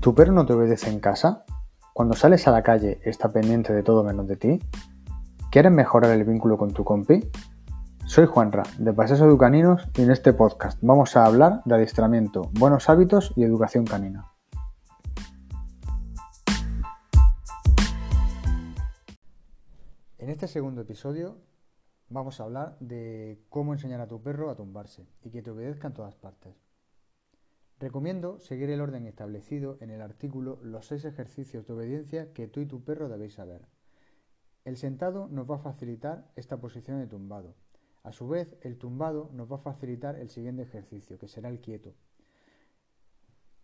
¿Tu perro no te obedece en casa? Cuando sales a la calle está pendiente de todo menos de ti. ¿Quieres mejorar el vínculo con tu compi? Soy Juanra, de Paseos Educaninos, y en este podcast vamos a hablar de adiestramiento, buenos hábitos y educación canina. En este segundo episodio vamos a hablar de cómo enseñar a tu perro a tumbarse y que te obedezca en todas partes. Recomiendo seguir el orden establecido en el artículo Los seis ejercicios de obediencia que tú y tu perro debéis saber. El sentado nos va a facilitar esta posición de tumbado. A su vez, el tumbado nos va a facilitar el siguiente ejercicio, que será el quieto.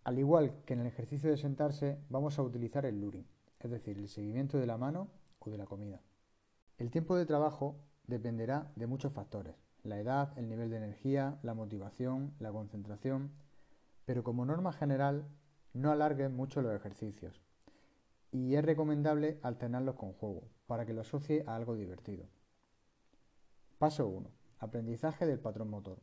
Al igual que en el ejercicio de sentarse, vamos a utilizar el luring, es decir, el seguimiento de la mano o de la comida. El tiempo de trabajo dependerá de muchos factores, la edad, el nivel de energía, la motivación, la concentración, pero como norma general no alarguen mucho los ejercicios y es recomendable alternarlos con juego para que lo asocie a algo divertido. Paso 1. Aprendizaje del patrón motor.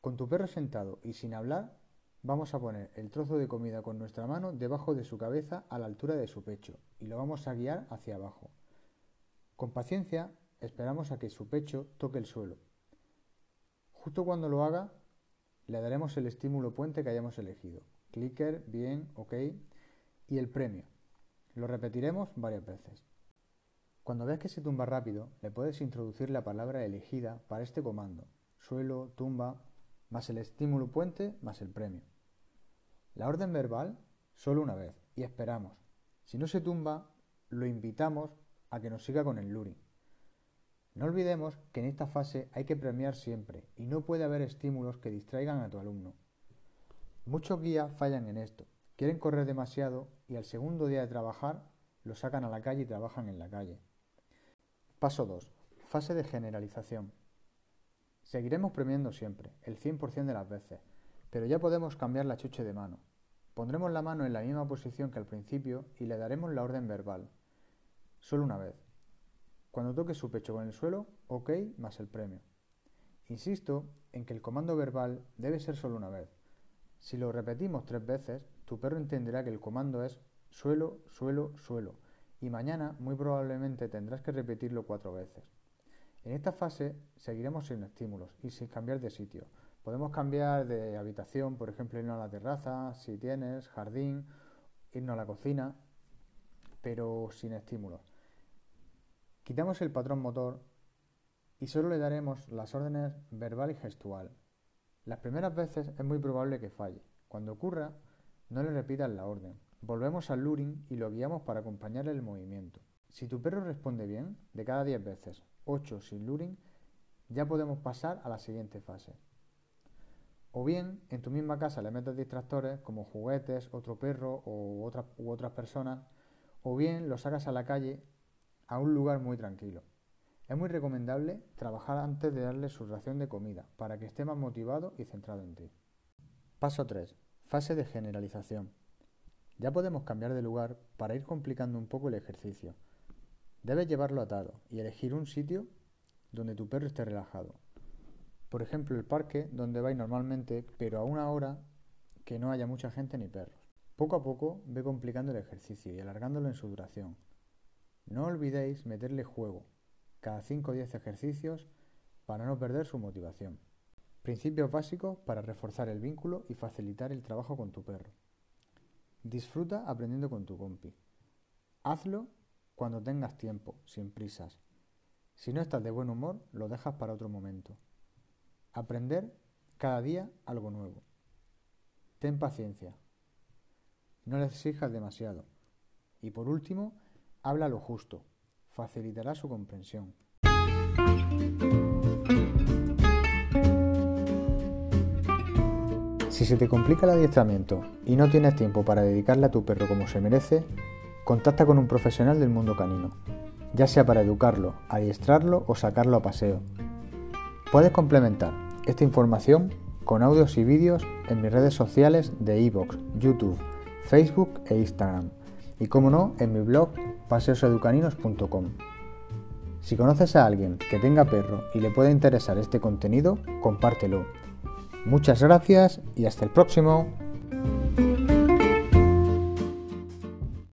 Con tu perro sentado y sin hablar, vamos a poner el trozo de comida con nuestra mano debajo de su cabeza a la altura de su pecho y lo vamos a guiar hacia abajo. Con paciencia esperamos a que su pecho toque el suelo. Justo cuando lo haga, le daremos el estímulo puente que hayamos elegido. Clicker, bien, ok. Y el premio. Lo repetiremos varias veces. Cuando veas que se tumba rápido, le puedes introducir la palabra elegida para este comando. Suelo, tumba, más el estímulo puente, más el premio. La orden verbal, solo una vez, y esperamos. Si no se tumba, lo invitamos a que nos siga con el luring. No olvidemos que en esta fase hay que premiar siempre y no puede haber estímulos que distraigan a tu alumno. Muchos guías fallan en esto, quieren correr demasiado y al segundo día de trabajar lo sacan a la calle y trabajan en la calle. Paso 2. Fase de generalización. Seguiremos premiando siempre, el 100% de las veces, pero ya podemos cambiar la chuche de mano. Pondremos la mano en la misma posición que al principio y le daremos la orden verbal, solo una vez. Cuando toque su pecho con el suelo, OK más el premio. Insisto en que el comando verbal debe ser solo una vez. Si lo repetimos tres veces, tu perro entenderá que el comando es suelo, suelo, suelo, y mañana muy probablemente tendrás que repetirlo cuatro veces. En esta fase seguiremos sin estímulos y sin cambiar de sitio. Podemos cambiar de habitación, por ejemplo, irnos a la terraza, si tienes, jardín, irnos a la cocina, pero sin estímulos. Quitamos el patrón motor y solo le daremos las órdenes verbal y gestual. Las primeras veces es muy probable que falle. Cuando ocurra, no le repitas la orden. Volvemos al luring y lo guiamos para acompañarle el movimiento. Si tu perro responde bien, de cada 10 veces, 8 sin luring, ya podemos pasar a la siguiente fase. O bien, en tu misma casa le metes distractores como juguetes, otro perro o otras, u otras personas, o bien lo sacas a la calle a un lugar muy tranquilo. Es muy recomendable trabajar antes de darle su ración de comida para que esté más motivado y centrado en ti. Paso 3. Fase de generalización. Ya podemos cambiar de lugar para ir complicando un poco el ejercicio. Debes llevarlo atado y elegir un sitio donde tu perro esté relajado. Por ejemplo, el parque donde vais normalmente, pero a una hora que no haya mucha gente ni perros. Poco a poco ve complicando el ejercicio y alargándolo en su duración. No olvidéis meterle juego cada 5 o 10 ejercicios para no perder su motivación. Principios básicos para reforzar el vínculo y facilitar el trabajo con tu perro. Disfruta aprendiendo con tu compi. Hazlo cuando tengas tiempo, sin prisas. Si no estás de buen humor, lo dejas para otro momento. Aprender cada día algo nuevo. Ten paciencia. No le exijas demasiado. Y por último, Habla lo justo, facilitará su comprensión. Si se te complica el adiestramiento y no tienes tiempo para dedicarle a tu perro como se merece, contacta con un profesional del mundo canino, ya sea para educarlo, adiestrarlo o sacarlo a paseo. Puedes complementar esta información con audios y vídeos en mis redes sociales de iVoox, YouTube, Facebook e Instagram y como no en mi blog paseoseducaninos.com. Si conoces a alguien que tenga perro y le pueda interesar este contenido, compártelo. Muchas gracias y hasta el próximo.